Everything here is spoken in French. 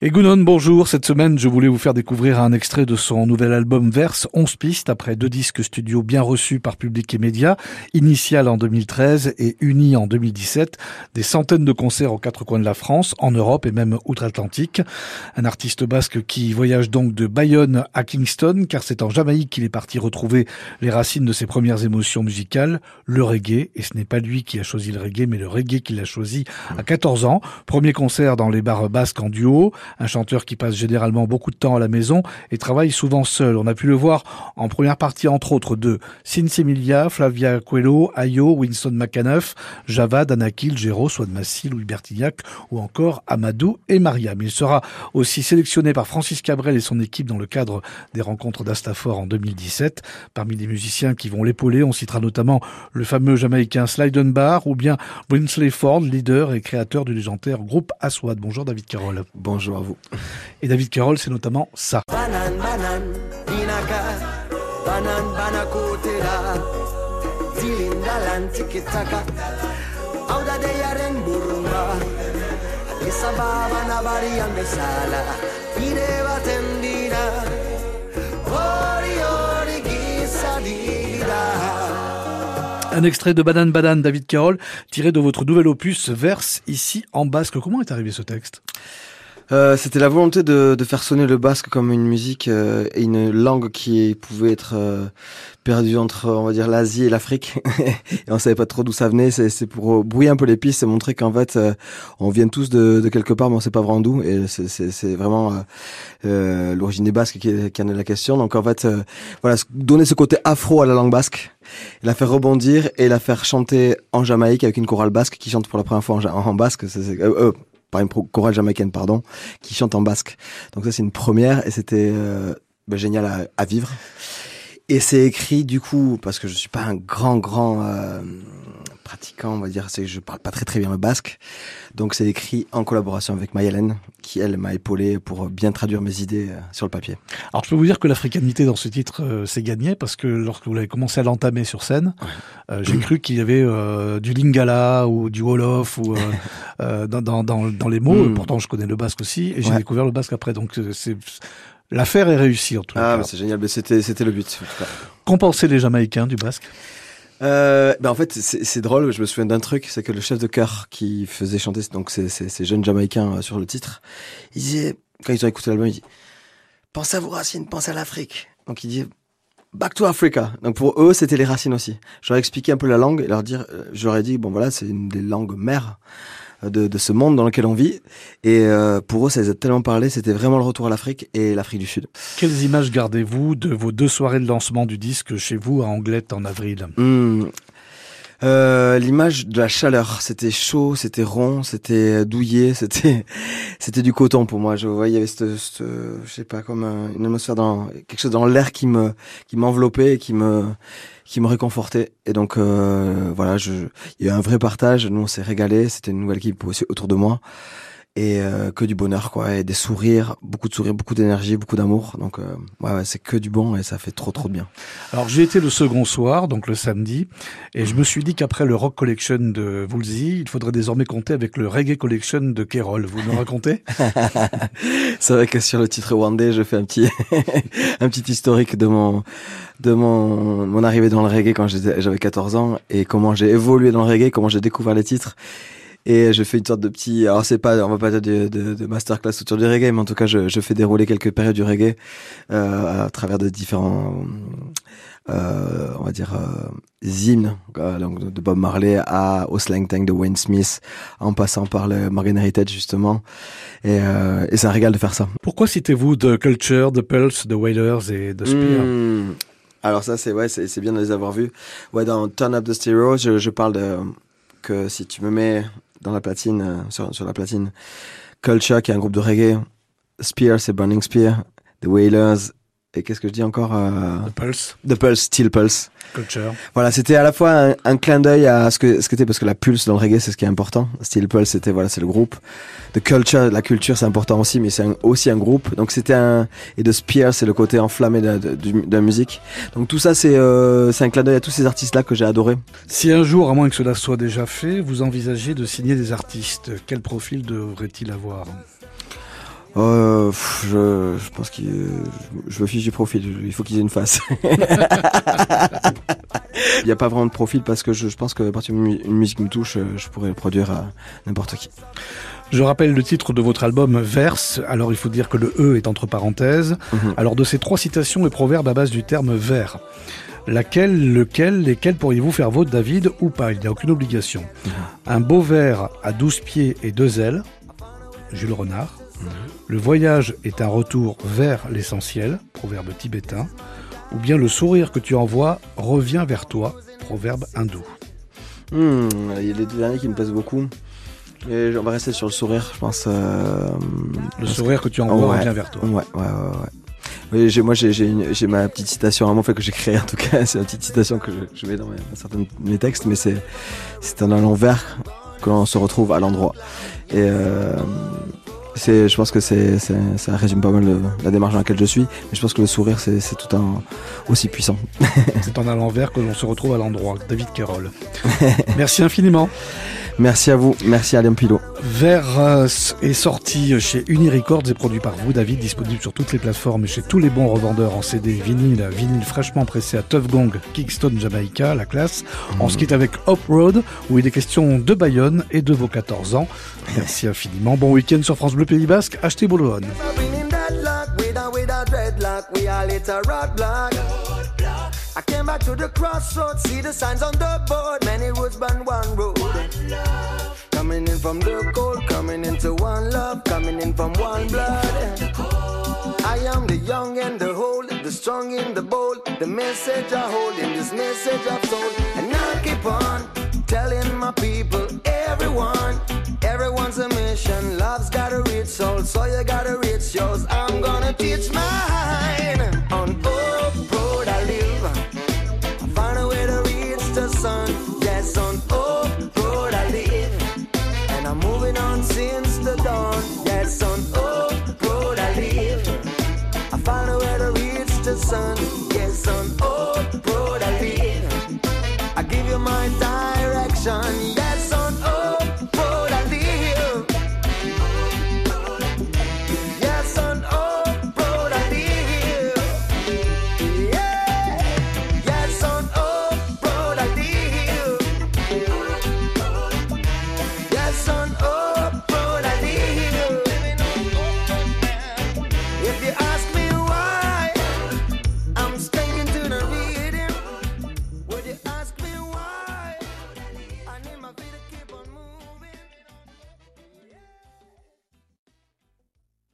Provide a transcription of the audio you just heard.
Et bonjour. Cette semaine, je voulais vous faire découvrir un extrait de son nouvel album Verse, 11 pistes, après deux disques studio bien reçus par public et médias, Initial en 2013 et Uni en 2017, des centaines de concerts aux quatre coins de la France, en Europe et même outre-Atlantique. Un artiste basque qui voyage donc de Bayonne à Kingston, car c'est en Jamaïque qu'il est parti retrouver les racines de ses premières émotions musicales, le reggae, et ce n'est pas lui qui a choisi le reggae, mais le reggae qu'il a choisi à 14 ans. Premier concert dans les bars basques en duo, un chanteur qui passe généralement beaucoup de temps à la maison et travaille souvent seul. On a pu le voir en première partie entre autres de Sinsemilia, Flavia Coelho, Ayo, Winston McAnuff, Javad, Anakil, Géraud, Massi, Louis Bertignac ou encore Amadou et Mariam. Il sera aussi sélectionné par Francis Cabrel et son équipe dans le cadre des rencontres d'Astafor en 2017. Parmi les musiciens qui vont l'épauler, on citera notamment le fameux jamaïcain Slyden Barr ou bien Brinsley Ford, leader et créateur du légendaire groupe Aswad. Bonjour David Carroll. Bonjour à vous. Et David Carroll, c'est notamment ça. Un extrait de Banan Banan, David Carroll, tiré de votre nouvel opus Verse, ici en basque. Comment est arrivé ce texte? Euh, c'était la volonté de, de, faire sonner le basque comme une musique euh, et une langue qui pouvait être euh, perdue entre, on va dire, l'Asie et l'Afrique. et on savait pas trop d'où ça venait. C'est pour brouiller un peu les pistes et montrer qu'en fait, on vient tous de, de, quelque part, mais on sait pas vraiment d'où. Et c'est vraiment l'origine des Basques qui, qui en est la question. Donc en fait, voilà, donner ce côté afro à la langue basque, la faire rebondir et la faire chanter en Jamaïque avec une chorale basque qui chante pour la première fois en, basque. Par une chorale jamaïcaine, pardon, qui chante en basque. Donc ça, c'est une première et c'était euh, bah, génial à, à, vivre. Et c'est écrit du coup parce que je suis pas un grand grand euh, pratiquant, on va dire, c'est que je parle pas très très bien le basque. Donc c'est écrit en collaboration avec Mayalen, qui elle m'a épaulé pour bien traduire mes idées euh, sur le papier. Alors je peux vous dire que l'africanité dans ce titre euh, s'est gagnée parce que lorsque vous avez commencé à l'entamer sur scène, euh, j'ai cru qu'il y avait euh, du lingala ou du wolof ou dans, dans, dans, les mots. Mm. Pourtant je connais le basque aussi et j'ai découvert le basque après. Donc c'est L'affaire est réussie en tout ah, cas. Ah, c'est génial, c'était c'était le but. Qu'ont pensé les Jamaïcains du basque? Euh, ben en fait, c'est drôle. Je me souviens d'un truc, c'est que le chef de chœur qui faisait chanter donc ces, ces, ces jeunes Jamaïcains euh, sur le titre, il disait quand ils ont écouté l'album, il dit pensez à vos racines, pensez à l'Afrique. Donc il dit Back to Africa. Donc pour eux, c'était les racines aussi. J'aurais expliqué un peu la langue et leur dire, euh, j'aurais dit bon voilà, c'est une des langues mères de, de, ce monde dans lequel on vit. Et euh, pour eux, ça les a tellement parlé, c'était vraiment le retour à l'Afrique et l'Afrique du Sud. Quelles images gardez-vous de vos deux soirées de lancement du disque chez vous à Anglette en avril? Mmh. Euh, l'image de la chaleur, c'était chaud, c'était rond, c'était douillet, c'était c'était du coton pour moi. Je voyais il y avait cette, je sais pas comme une atmosphère dans quelque chose dans l'air qui me qui m'enveloppait et qui me qui me réconfortait. Et donc euh, voilà, je, il y a eu un vrai partage. Nous, on s'est régalé. C'était une nouvelle équipe aussi autour de moi et euh, que du bonheur quoi et des sourires beaucoup de sourires beaucoup d'énergie beaucoup d'amour. Donc euh, ouais, ouais c'est que du bon et ça fait trop trop de bien. Alors j'ai été le second soir donc le samedi et je me suis dit qu'après le rock collection de Woolsey il faudrait désormais compter avec le reggae collection de Kerol vous me racontez? C'est vrai que sur le titre One Day je fais un petit un petit historique de mon de mon mon arrivée dans le reggae quand j'avais 14 ans et comment j'ai évolué dans le reggae comment j'ai découvert les titres et je fais une sorte de petit alors c'est pas on va pas dire de, de, de, masterclass autour du reggae mais en tout cas je, je fais dérouler quelques périodes du reggae euh, à travers de différents euh, on va dire euh, hymnes euh, donc de Bob Marley à au Slang Tank de Wayne Smith en passant par le Morgan Heritage justement. Et, et c'est un régal de faire ça. Pourquoi citez-vous The Culture The Pulse The Wailers et The Spear? Mmh. alors ça c'est ouais c'est bien de les avoir vus. Ouais dans Turn Up the Stereo je, je parle de que si tu me mets dans la platine, euh, sur, sur la platine. Culture, qui est un groupe de reggae. Spear, c'est Burning Spear. The Wailers. Et qu'est-ce que je dis encore euh... The Pulse. The Pulse, Steel Pulse. Culture. Voilà, c'était à la fois un, un clin d'œil à ce que ce qu'était parce que la pulse dans le reggae, c'est ce qui est important. Steel Pulse, c'était voilà, c'est le groupe. The Culture, la culture, c'est important aussi, mais c'est aussi un groupe. Donc c'était un et de Spear, c'est le côté enflammé de, de, de, de, la musique. Donc tout ça, c'est euh, c'est un clin d'œil à tous ces artistes-là que j'ai adoré. Si un jour, à moins que cela soit déjà fait, vous envisagez de signer des artistes, quel profil devrait-il avoir? Euh, je, je, pense que je me fiche du profil. Il faut qu'ils aient une face. Il n'y a pas vraiment de profil parce que je, je pense que à partir d'une musique me touche, je pourrais le produire à n'importe qui. Je rappelle le titre de votre album Verse. Alors il faut dire que le E est entre parenthèses. Mhm. Alors de ces trois citations et proverbes à base du terme vers, laquelle, lequel, lesquels pourriez-vous faire vôtre David ou pas? Il n'y a aucune obligation. Mhm. Un beau ver à douze pieds et deux ailes, Jules Renard. Le voyage est un retour vers l'essentiel, proverbe tibétain. Ou bien le sourire que tu envoies revient vers toi, proverbe hindou. Hmm, il y a les deux derniers qui me plaisent beaucoup. Et on va rester sur le sourire, je pense. Euh, le sourire que, tu envoies revient vers toi. Ouais, ouais, ouais. ouais. Oui, j'ai, moi j'ai, j'ai, ma petite citation vraiment fait que j'ai créé en tout cas. C'est une petite citation que je, je mets dans, mes, certains de mes textes, mais c'est c'est un l'envers que l'on se retrouve à l'endroit. Et euh, c'est, je pense que c'est, ça résume pas mal la démarche dans laquelle je suis. Mais je pense que le sourire c'est, tout un aussi puissant. c'est en à l'envers que l'on se retrouve à l'endroit. David Carroll. Merci infiniment. Merci à vous, merci à Pilot. Vers euh, est sorti chez Unirecords et produit par vous, David, disponible sur toutes les plateformes et chez tous les bons revendeurs en CD vinyle, vinyle fraîchement pressé à Tough Gong, Kingston, Jamaica, la classe. On mmh. se quitte avec Up Road, où il est question de Bayonne et de vos 14 ans. Merci infiniment. Bon week-end sur France Bleu Pays Basque. Achetez Boulogne. I came back to the crossroads, see the signs on the board. Many roads, but one road. One love. Coming in from the cold, coming into one love, coming in from one blood. I am the young and the old, the strong and the bold. The message I hold in this message I've told. And I keep on telling my people, everyone, everyone's a mission. Love's got a rich soul, so you gotta reach yours. sun.